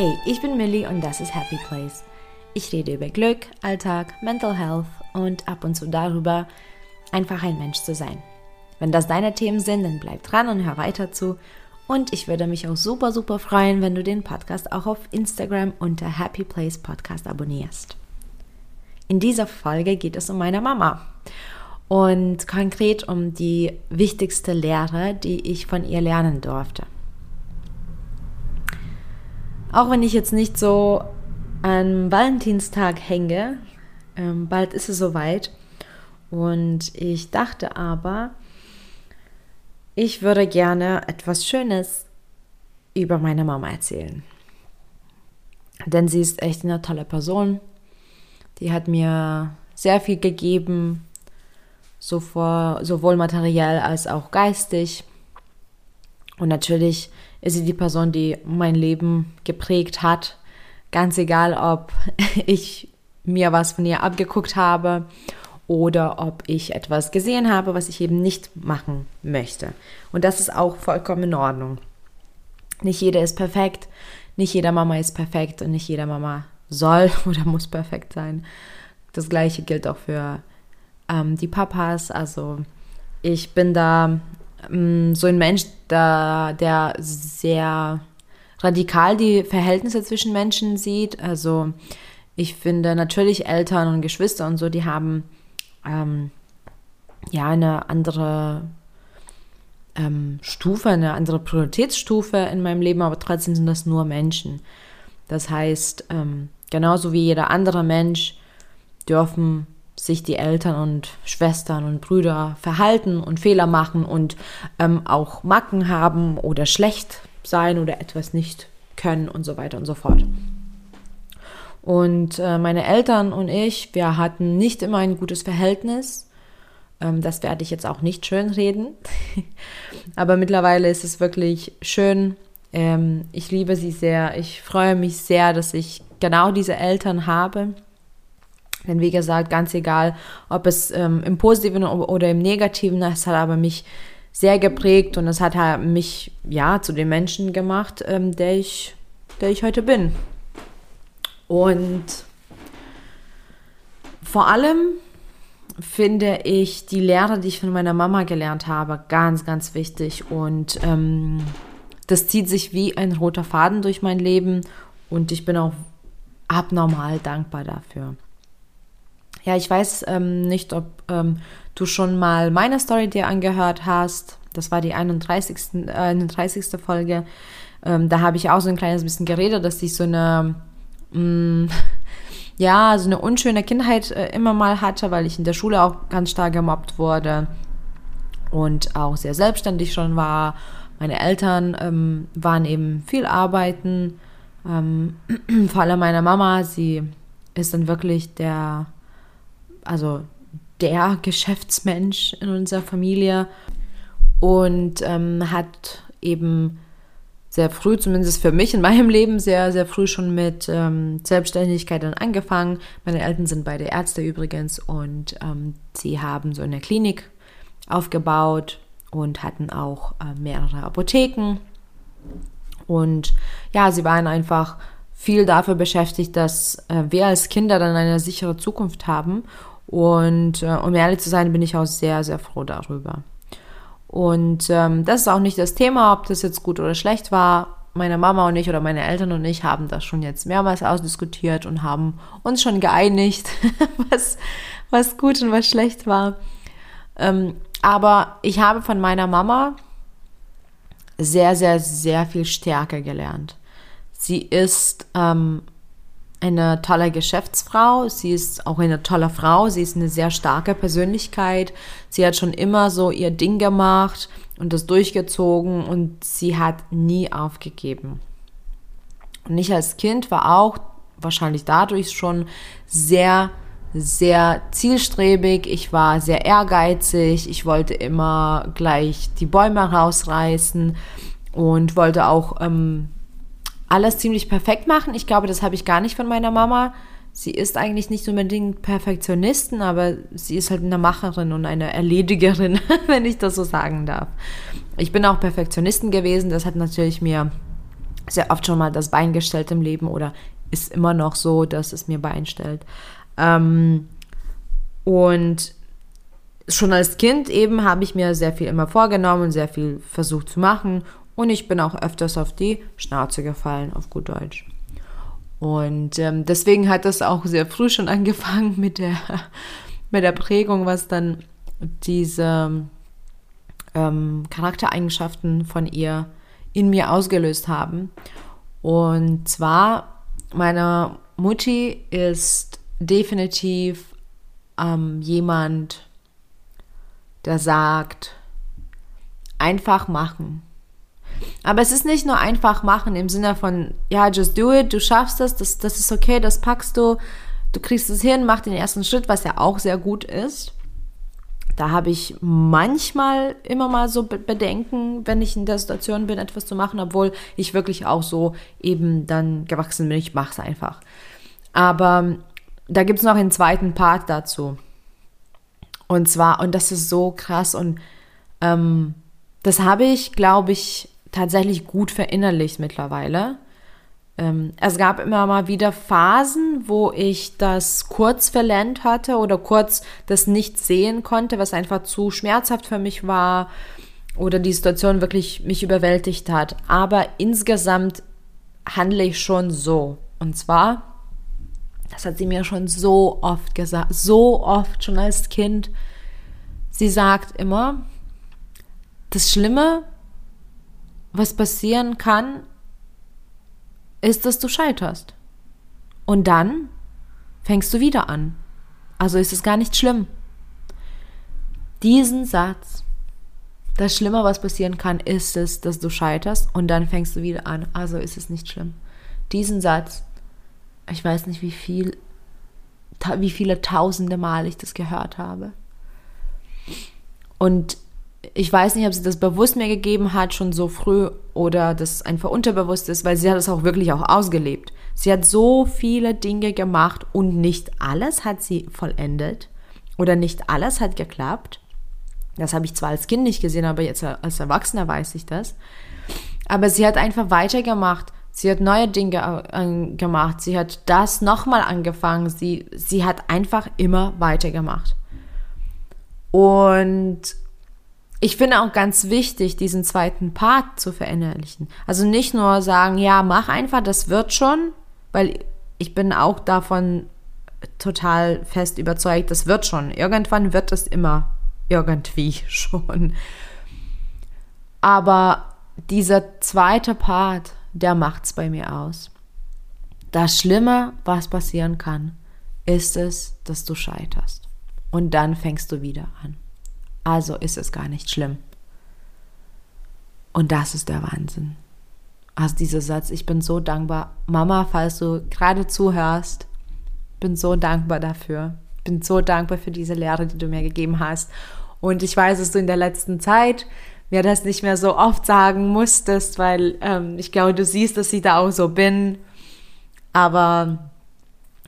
Hey, ich bin Millie und das ist Happy Place. Ich rede über Glück, Alltag, Mental Health und ab und zu darüber, einfach ein Mensch zu sein. Wenn das deine Themen sind, dann bleib dran und hör weiter zu. Und ich würde mich auch super, super freuen, wenn du den Podcast auch auf Instagram unter Happy Place Podcast abonnierst. In dieser Folge geht es um meine Mama und konkret um die wichtigste Lehre, die ich von ihr lernen durfte. Auch wenn ich jetzt nicht so an Valentinstag hänge, ähm, bald ist es soweit. Und ich dachte aber, ich würde gerne etwas Schönes über meine Mama erzählen. Denn sie ist echt eine tolle Person. Die hat mir sehr viel gegeben, sowohl materiell als auch geistig. Und natürlich ist sie die Person, die mein Leben geprägt hat. Ganz egal, ob ich mir was von ihr abgeguckt habe oder ob ich etwas gesehen habe, was ich eben nicht machen möchte. Und das ist auch vollkommen in Ordnung. Nicht jeder ist perfekt, nicht jeder Mama ist perfekt und nicht jeder Mama soll oder muss perfekt sein. Das gleiche gilt auch für ähm, die Papas. Also ich bin da so ein Mensch, der, der sehr radikal die Verhältnisse zwischen Menschen sieht. Also ich finde natürlich Eltern und Geschwister und so, die haben ähm, ja eine andere ähm, Stufe, eine andere Prioritätsstufe in meinem Leben, aber trotzdem sind das nur Menschen. Das heißt, ähm, genauso wie jeder andere Mensch dürfen sich die Eltern und Schwestern und Brüder verhalten und Fehler machen und ähm, auch Macken haben oder schlecht sein oder etwas nicht können und so weiter und so fort. Und äh, meine Eltern und ich, wir hatten nicht immer ein gutes Verhältnis. Ähm, das werde ich jetzt auch nicht schön reden. Aber mittlerweile ist es wirklich schön. Ähm, ich liebe sie sehr. Ich freue mich sehr, dass ich genau diese Eltern habe denn wie gesagt, ganz egal, ob es ähm, im Positiven oder im Negativen ist, hat aber mich sehr geprägt und es hat mich ja zu dem Menschen gemacht, ähm, der ich, der ich heute bin. Und vor allem finde ich die Lehre, die ich von meiner Mama gelernt habe, ganz, ganz wichtig. Und ähm, das zieht sich wie ein roter Faden durch mein Leben und ich bin auch abnormal dankbar dafür. Ja, ich weiß ähm, nicht, ob ähm, du schon mal meine Story dir angehört hast. Das war die 31. Äh, 31. Folge. Ähm, da habe ich auch so ein kleines bisschen geredet, dass ich so eine, mh, mm, ja, so eine unschöne Kindheit äh, immer mal hatte, weil ich in der Schule auch ganz stark gemobbt wurde und auch sehr selbstständig schon war. Meine Eltern ähm, waren eben viel arbeiten. Ähm, vor allem meine Mama, sie ist dann wirklich der also der Geschäftsmensch in unserer Familie und ähm, hat eben sehr früh, zumindest für mich in meinem Leben, sehr, sehr früh schon mit ähm, Selbstständigkeit dann angefangen. Meine Eltern sind beide Ärzte übrigens und ähm, sie haben so eine Klinik aufgebaut und hatten auch äh, mehrere Apotheken. Und ja, sie waren einfach viel dafür beschäftigt, dass äh, wir als Kinder dann eine sichere Zukunft haben und äh, um ehrlich zu sein, bin ich auch sehr, sehr froh darüber. Und ähm, das ist auch nicht das Thema, ob das jetzt gut oder schlecht war. Meine Mama und ich oder meine Eltern und ich haben das schon jetzt mehrmals ausdiskutiert und haben uns schon geeinigt, was, was gut und was schlecht war. Ähm, aber ich habe von meiner Mama sehr, sehr, sehr viel Stärke gelernt. Sie ist ähm, eine tolle Geschäftsfrau. Sie ist auch eine tolle Frau. Sie ist eine sehr starke Persönlichkeit. Sie hat schon immer so ihr Ding gemacht und das durchgezogen und sie hat nie aufgegeben. Und ich als Kind war auch wahrscheinlich dadurch schon sehr, sehr zielstrebig. Ich war sehr ehrgeizig. Ich wollte immer gleich die Bäume rausreißen und wollte auch ähm, alles ziemlich perfekt machen. Ich glaube, das habe ich gar nicht von meiner Mama. Sie ist eigentlich nicht unbedingt Perfektionistin, aber sie ist halt eine Macherin und eine Erledigerin, wenn ich das so sagen darf. Ich bin auch Perfektionistin gewesen. Das hat natürlich mir sehr oft schon mal das Bein gestellt im Leben oder ist immer noch so, dass es mir Bein stellt. Ähm, und schon als Kind eben habe ich mir sehr viel immer vorgenommen und sehr viel versucht zu machen. Und ich bin auch öfters auf die Schnauze gefallen, auf gut Deutsch. Und ähm, deswegen hat das auch sehr früh schon angefangen mit der, mit der Prägung, was dann diese ähm, Charaktereigenschaften von ihr in mir ausgelöst haben. Und zwar, meine Mutti ist definitiv ähm, jemand, der sagt, einfach machen. Aber es ist nicht nur einfach machen im Sinne von, ja, just do it, du schaffst das, das, das ist okay, das packst du, du kriegst es hin, mach den ersten Schritt, was ja auch sehr gut ist. Da habe ich manchmal immer mal so Bedenken, wenn ich in der Situation bin, etwas zu machen, obwohl ich wirklich auch so eben dann gewachsen bin. Ich mache es einfach. Aber da gibt es noch einen zweiten Part dazu. Und zwar, und das ist so krass und ähm, das habe ich, glaube ich, tatsächlich gut verinnerlicht mittlerweile. Ähm, es gab immer mal wieder Phasen, wo ich das kurz verlernt hatte oder kurz das nicht sehen konnte, was einfach zu schmerzhaft für mich war oder die Situation wirklich mich überwältigt hat. Aber insgesamt handle ich schon so. Und zwar, das hat sie mir schon so oft gesagt, so oft schon als Kind. Sie sagt immer, das Schlimme, was passieren kann, ist, dass du scheiterst. Und dann fängst du wieder an. Also ist es gar nicht schlimm. Diesen Satz, das Schlimme, was passieren kann, ist es, dass du scheiterst und dann fängst du wieder an. Also ist es nicht schlimm. Diesen Satz, ich weiß nicht, wie viel, wie viele tausende Mal ich das gehört habe. Und ich weiß nicht, ob sie das bewusst mir gegeben hat, schon so früh, oder das einfach unterbewusst ist, weil sie hat es auch wirklich auch ausgelebt. Sie hat so viele Dinge gemacht und nicht alles hat sie vollendet oder nicht alles hat geklappt. Das habe ich zwar als Kind nicht gesehen, aber jetzt als Erwachsener weiß ich das. Aber sie hat einfach weitergemacht. Sie hat neue Dinge gemacht. Sie hat das nochmal angefangen. Sie, sie hat einfach immer weitergemacht. Und ich finde auch ganz wichtig, diesen zweiten Part zu verinnerlichen. Also nicht nur sagen, ja, mach einfach, das wird schon, weil ich bin auch davon total fest überzeugt, das wird schon. Irgendwann wird es immer irgendwie schon. Aber dieser zweite Part, der macht es bei mir aus. Das Schlimme, was passieren kann, ist es, dass du scheiterst. Und dann fängst du wieder an. Also ist es gar nicht schlimm. Und das ist der Wahnsinn. Also dieser Satz, ich bin so dankbar. Mama, falls du gerade zuhörst, bin so dankbar dafür. Bin so dankbar für diese Lehre, die du mir gegeben hast. Und ich weiß, dass du in der letzten Zeit mir das nicht mehr so oft sagen musstest, weil ähm, ich glaube, du siehst, dass ich da auch so bin. Aber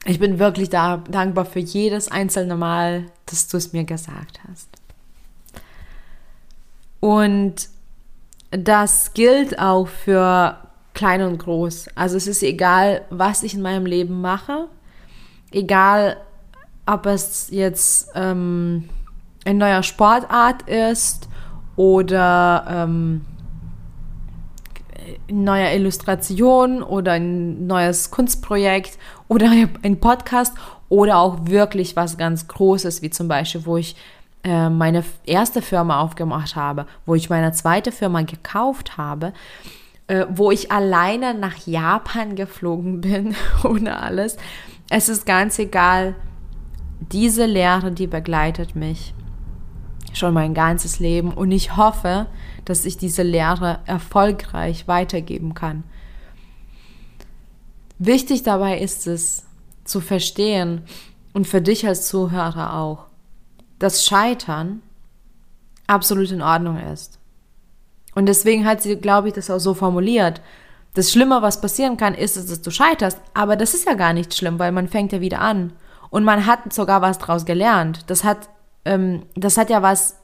ich bin wirklich da, dankbar für jedes einzelne Mal, dass du es mir gesagt hast. Und das gilt auch für klein und groß. Also es ist egal, was ich in meinem Leben mache, egal, ob es jetzt ähm, eine neue Sportart ist oder ähm, neue Illustration oder ein neues Kunstprojekt oder ein Podcast oder auch wirklich was ganz Großes, wie zum Beispiel, wo ich äh, meine erste Firma aufgemacht habe, wo ich meine zweite Firma gekauft habe, äh, wo ich alleine nach Japan geflogen bin, ohne alles. Es ist ganz egal, diese Lehre, die begleitet mich schon mein ganzes Leben und ich hoffe, dass ich diese Lehre erfolgreich weitergeben kann. Wichtig dabei ist es zu verstehen und für dich als Zuhörer auch, dass Scheitern absolut in Ordnung ist. Und deswegen hat sie, glaube ich, das auch so formuliert. Das Schlimme, was passieren kann, ist, dass du scheiterst. Aber das ist ja gar nicht schlimm, weil man fängt ja wieder an. Und man hat sogar was draus gelernt. Das hat, ähm, das hat ja was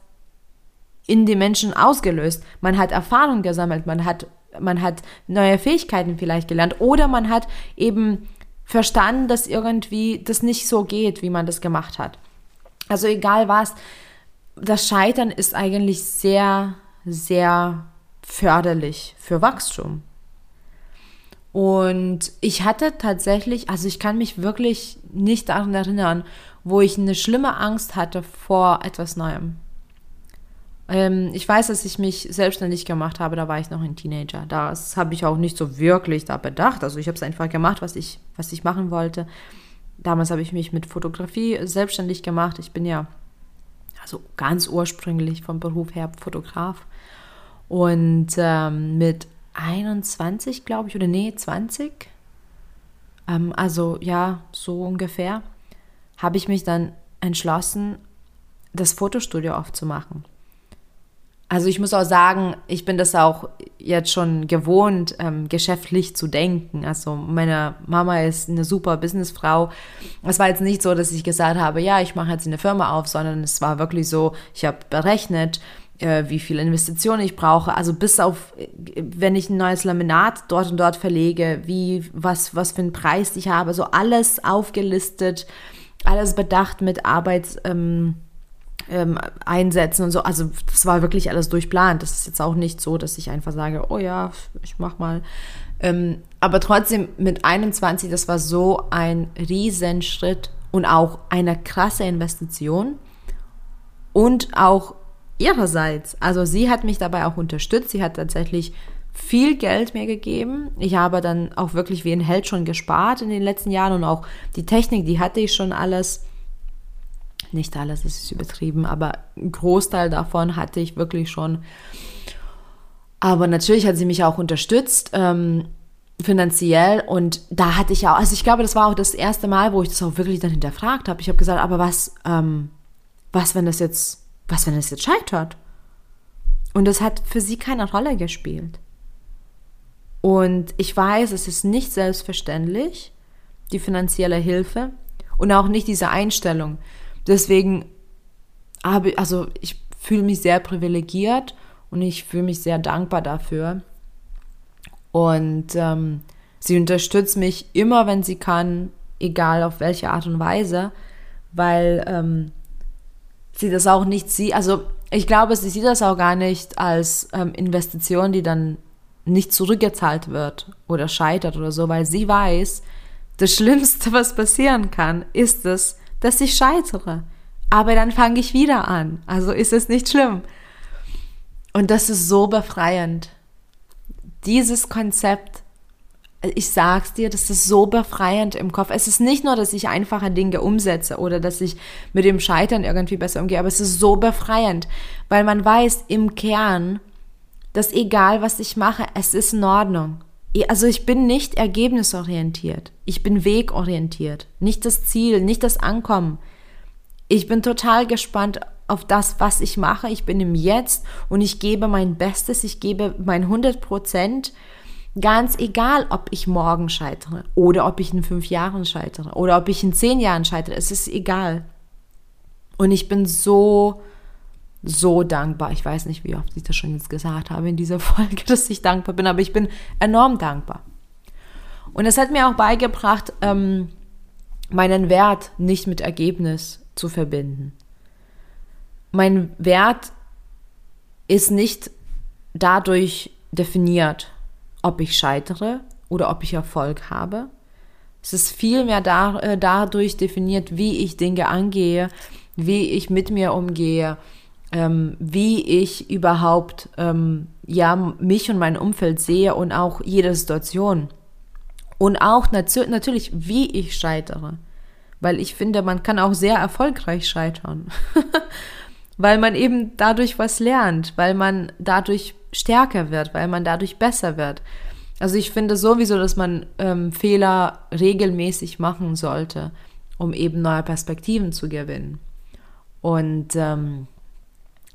in den Menschen ausgelöst. Man hat Erfahrung gesammelt, man hat man hat neue Fähigkeiten vielleicht gelernt oder man hat eben verstanden, dass irgendwie das nicht so geht, wie man das gemacht hat. Also egal was, das Scheitern ist eigentlich sehr, sehr förderlich für Wachstum. Und ich hatte tatsächlich, also ich kann mich wirklich nicht daran erinnern, wo ich eine schlimme Angst hatte vor etwas Neuem. Ähm, ich weiß, dass ich mich selbstständig gemacht habe, da war ich noch ein Teenager. Das habe ich auch nicht so wirklich da bedacht. Also ich habe es einfach gemacht, was ich, was ich machen wollte. Damals habe ich mich mit Fotografie selbstständig gemacht. Ich bin ja also ganz ursprünglich vom Beruf her Fotograf. Und ähm, mit 21, glaube ich, oder nee, 20, ähm, also ja, so ungefähr, habe ich mich dann entschlossen, das Fotostudio aufzumachen. Also ich muss auch sagen, ich bin das auch jetzt schon gewohnt, ähm, geschäftlich zu denken. Also meine Mama ist eine super Businessfrau. Es war jetzt nicht so, dass ich gesagt habe, ja, ich mache jetzt eine Firma auf, sondern es war wirklich so, ich habe berechnet, äh, wie viel Investitionen ich brauche. Also bis auf, wenn ich ein neues Laminat dort und dort verlege, wie, was, was für einen Preis ich habe. So alles aufgelistet, alles bedacht mit Arbeits... Ähm, ähm, einsetzen und so. Also das war wirklich alles durchplant. Das ist jetzt auch nicht so, dass ich einfach sage, oh ja, ich mach mal. Ähm, aber trotzdem mit 21, das war so ein Riesenschritt und auch eine krasse Investition und auch ihrerseits. Also sie hat mich dabei auch unterstützt. Sie hat tatsächlich viel Geld mir gegeben. Ich habe dann auch wirklich wie ein Held schon gespart in den letzten Jahren und auch die Technik, die hatte ich schon alles nicht alles, ist übertrieben, aber ein Großteil davon hatte ich wirklich schon. Aber natürlich hat sie mich auch unterstützt, ähm, finanziell. Und da hatte ich auch, also ich glaube, das war auch das erste Mal, wo ich das auch wirklich dann hinterfragt habe. Ich habe gesagt, aber was, ähm, was, wenn das jetzt, was, wenn das jetzt scheitert? Und das hat für sie keine Rolle gespielt. Und ich weiß, es ist nicht selbstverständlich, die finanzielle Hilfe und auch nicht diese Einstellung. Deswegen habe also ich fühle mich sehr privilegiert und ich fühle mich sehr dankbar dafür. Und ähm, sie unterstützt mich immer, wenn sie kann, egal auf welche Art und Weise, weil ähm, sie das auch nicht sieht. Also ich glaube, sie sieht das auch gar nicht als ähm, Investition, die dann nicht zurückgezahlt wird oder scheitert oder so, weil sie weiß, das Schlimmste, was passieren kann, ist es, dass ich scheitere. Aber dann fange ich wieder an. Also ist es nicht schlimm. Und das ist so befreiend. Dieses Konzept, ich sag's dir, das ist so befreiend im Kopf. Es ist nicht nur, dass ich einfache Dinge umsetze oder dass ich mit dem Scheitern irgendwie besser umgehe, aber es ist so befreiend, weil man weiß im Kern, dass egal was ich mache, es ist in Ordnung. Also ich bin nicht ergebnisorientiert. Ich bin wegorientiert. Nicht das Ziel, nicht das Ankommen. Ich bin total gespannt auf das, was ich mache. Ich bin im Jetzt und ich gebe mein Bestes. Ich gebe mein 100 Prozent. Ganz egal, ob ich morgen scheitere oder ob ich in fünf Jahren scheitere oder ob ich in zehn Jahren scheitere. Es ist egal. Und ich bin so, so dankbar. Ich weiß nicht, wie oft ich das schon jetzt gesagt habe in dieser Folge, dass ich dankbar bin, aber ich bin enorm dankbar. Und es hat mir auch beigebracht, ähm, meinen Wert nicht mit Ergebnis zu verbinden. Mein Wert ist nicht dadurch definiert, ob ich scheitere oder ob ich Erfolg habe. Es ist vielmehr da, äh, dadurch definiert, wie ich Dinge angehe, wie ich mit mir umgehe, ähm, wie ich überhaupt ähm, ja, mich und mein Umfeld sehe und auch jede Situation. Und auch nat natürlich, wie ich scheitere. Weil ich finde, man kann auch sehr erfolgreich scheitern. weil man eben dadurch was lernt, weil man dadurch stärker wird, weil man dadurch besser wird. Also ich finde sowieso, dass man ähm, Fehler regelmäßig machen sollte, um eben neue Perspektiven zu gewinnen. Und ähm,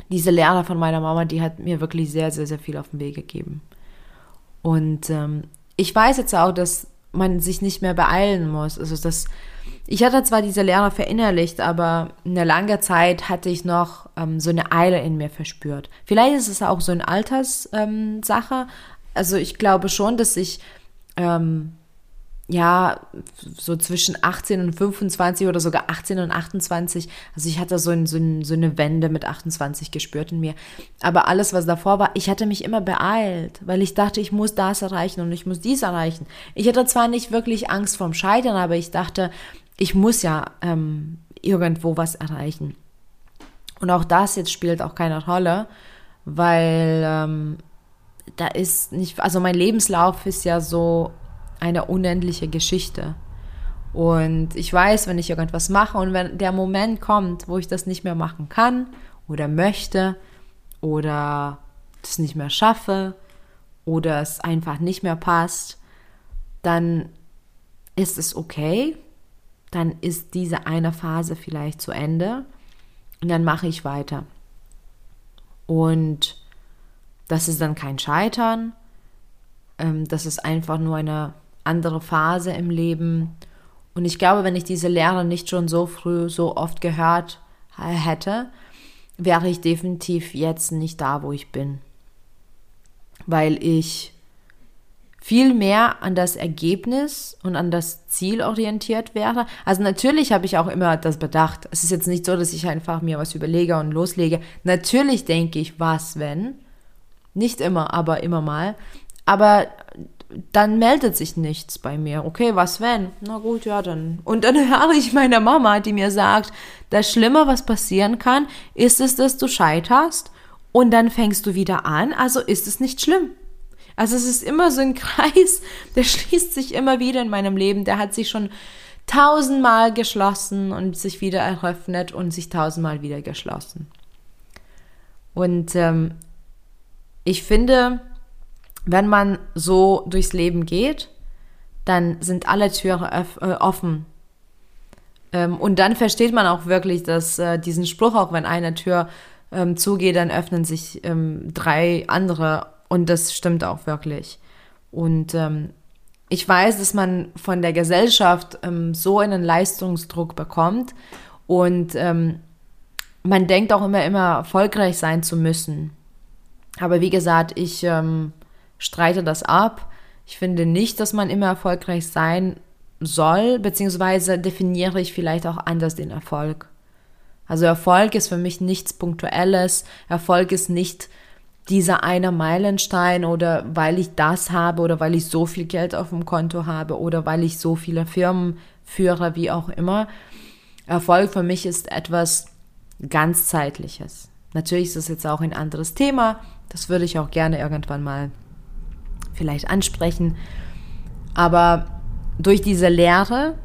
diese Lehre von meiner Mama, die hat mir wirklich sehr, sehr, sehr viel auf den Weg gegeben. Und ähm, ich weiß jetzt auch, dass man sich nicht mehr beeilen muss. Also dass ich hatte zwar diese Lehre verinnerlicht, aber eine lange Zeit hatte ich noch ähm, so eine Eile in mir verspürt. Vielleicht ist es auch so eine Alterssache, ähm, also ich glaube schon, dass ich ähm, ja, so zwischen 18 und 25 oder sogar 18 und 28. Also ich hatte so, ein, so, ein, so, eine Wende mit 28 gespürt in mir. Aber alles, was davor war, ich hatte mich immer beeilt, weil ich dachte, ich muss das erreichen und ich muss dies erreichen. Ich hatte zwar nicht wirklich Angst vorm Scheitern, aber ich dachte, ich muss ja ähm, irgendwo was erreichen. Und auch das jetzt spielt auch keine Rolle, weil ähm, da ist nicht, also mein Lebenslauf ist ja so eine unendliche Geschichte. Und ich weiß, wenn ich irgendwas mache und wenn der Moment kommt, wo ich das nicht mehr machen kann oder möchte oder das nicht mehr schaffe oder es einfach nicht mehr passt, dann ist es okay. Dann ist diese eine Phase vielleicht zu Ende und dann mache ich weiter. Und das ist dann kein Scheitern. Ähm, das ist einfach nur eine andere Phase im Leben. Und ich glaube, wenn ich diese Lehre nicht schon so früh, so oft gehört hätte, wäre ich definitiv jetzt nicht da, wo ich bin. Weil ich viel mehr an das Ergebnis und an das Ziel orientiert wäre. Also natürlich habe ich auch immer das bedacht. Es ist jetzt nicht so, dass ich einfach mir was überlege und loslege. Natürlich denke ich, was wenn. Nicht immer, aber immer mal. Aber dann meldet sich nichts bei mir. Okay, was wenn? Na gut, ja, dann. Und dann höre ich meine Mama, die mir sagt, das Schlimme, was passieren kann, ist es, dass du scheiterst und dann fängst du wieder an, also ist es nicht schlimm. Also es ist immer so ein Kreis, der schließt sich immer wieder in meinem Leben. Der hat sich schon tausendmal geschlossen und sich wieder eröffnet und sich tausendmal wieder geschlossen. Und ähm, ich finde, wenn man so durchs Leben geht, dann sind alle Türen äh, offen. Ähm, und dann versteht man auch wirklich, dass äh, diesen Spruch, auch wenn eine Tür ähm, zugeht, dann öffnen sich ähm, drei andere. Und das stimmt auch wirklich. Und ich weiß, dass man von der Gesellschaft so einen Leistungsdruck bekommt und man denkt auch immer, immer erfolgreich sein zu müssen. Aber wie gesagt, ich ähm, streite das ab. Ich finde nicht, dass man immer erfolgreich sein soll, beziehungsweise definiere ich vielleicht auch anders den Erfolg. Also Erfolg ist für mich nichts Punktuelles. Erfolg ist nicht dieser eine Meilenstein oder weil ich das habe oder weil ich so viel Geld auf dem Konto habe oder weil ich so viele Firmen führe, wie auch immer. Erfolg für mich ist etwas ganzzeitliches. Natürlich ist das jetzt auch ein anderes Thema. Das würde ich auch gerne irgendwann mal vielleicht ansprechen. Aber durch diese Lehre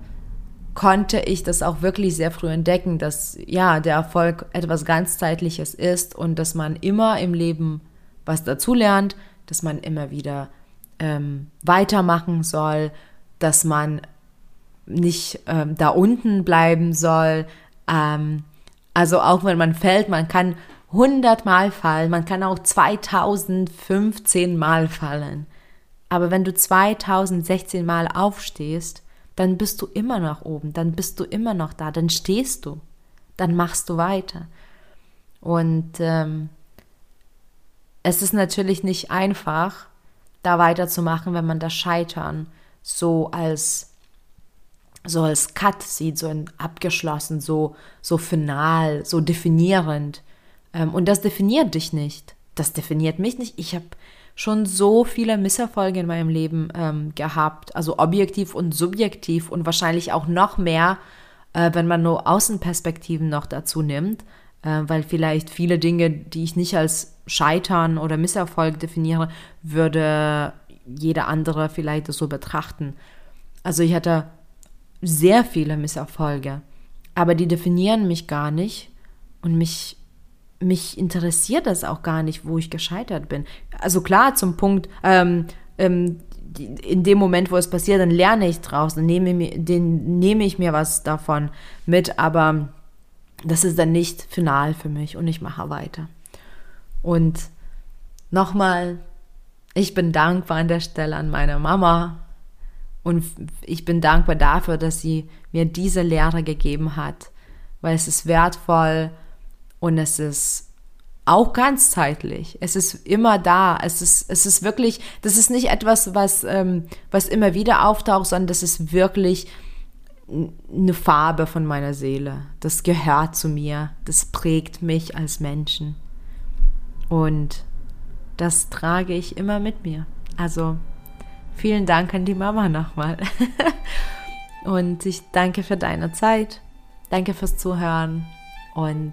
konnte ich das auch wirklich sehr früh entdecken, dass ja, der Erfolg etwas ganzzeitliches ist und dass man immer im Leben was dazulernt, dass man immer wieder ähm, weitermachen soll, dass man nicht ähm, da unten bleiben soll. Ähm, also auch wenn man fällt, man kann 100 Mal fallen, man kann auch 2015 Mal fallen. Aber wenn du 2016 Mal aufstehst, dann bist du immer noch oben, dann bist du immer noch da, dann stehst du, dann machst du weiter. Und ähm, es ist natürlich nicht einfach, da weiterzumachen, wenn man das Scheitern so als so als Cut sieht, so abgeschlossen, so so final, so definierend. Ähm, und das definiert dich nicht. Das definiert mich nicht. Ich habe schon so viele Misserfolge in meinem Leben ähm, gehabt, also objektiv und subjektiv und wahrscheinlich auch noch mehr, äh, wenn man nur Außenperspektiven noch dazu nimmt, äh, weil vielleicht viele Dinge, die ich nicht als Scheitern oder Misserfolg definiere, würde jeder andere vielleicht so betrachten. Also ich hatte sehr viele Misserfolge, aber die definieren mich gar nicht und mich mich interessiert das auch gar nicht, wo ich gescheitert bin. Also klar, zum Punkt, ähm, ähm, in dem Moment, wo es passiert, dann lerne ich draus, dann nehme, mir, den, nehme ich mir was davon mit, aber das ist dann nicht final für mich und ich mache weiter. Und nochmal, ich bin dankbar an der Stelle an meine Mama und ich bin dankbar dafür, dass sie mir diese Lehre gegeben hat, weil es ist wertvoll, und es ist auch ganzzeitlich. Es ist immer da. Es ist, es ist wirklich, das ist nicht etwas, was, ähm, was immer wieder auftaucht, sondern das ist wirklich eine Farbe von meiner Seele. Das gehört zu mir. Das prägt mich als Menschen. Und das trage ich immer mit mir. Also vielen Dank an die Mama nochmal. und ich danke für deine Zeit. Danke fürs Zuhören und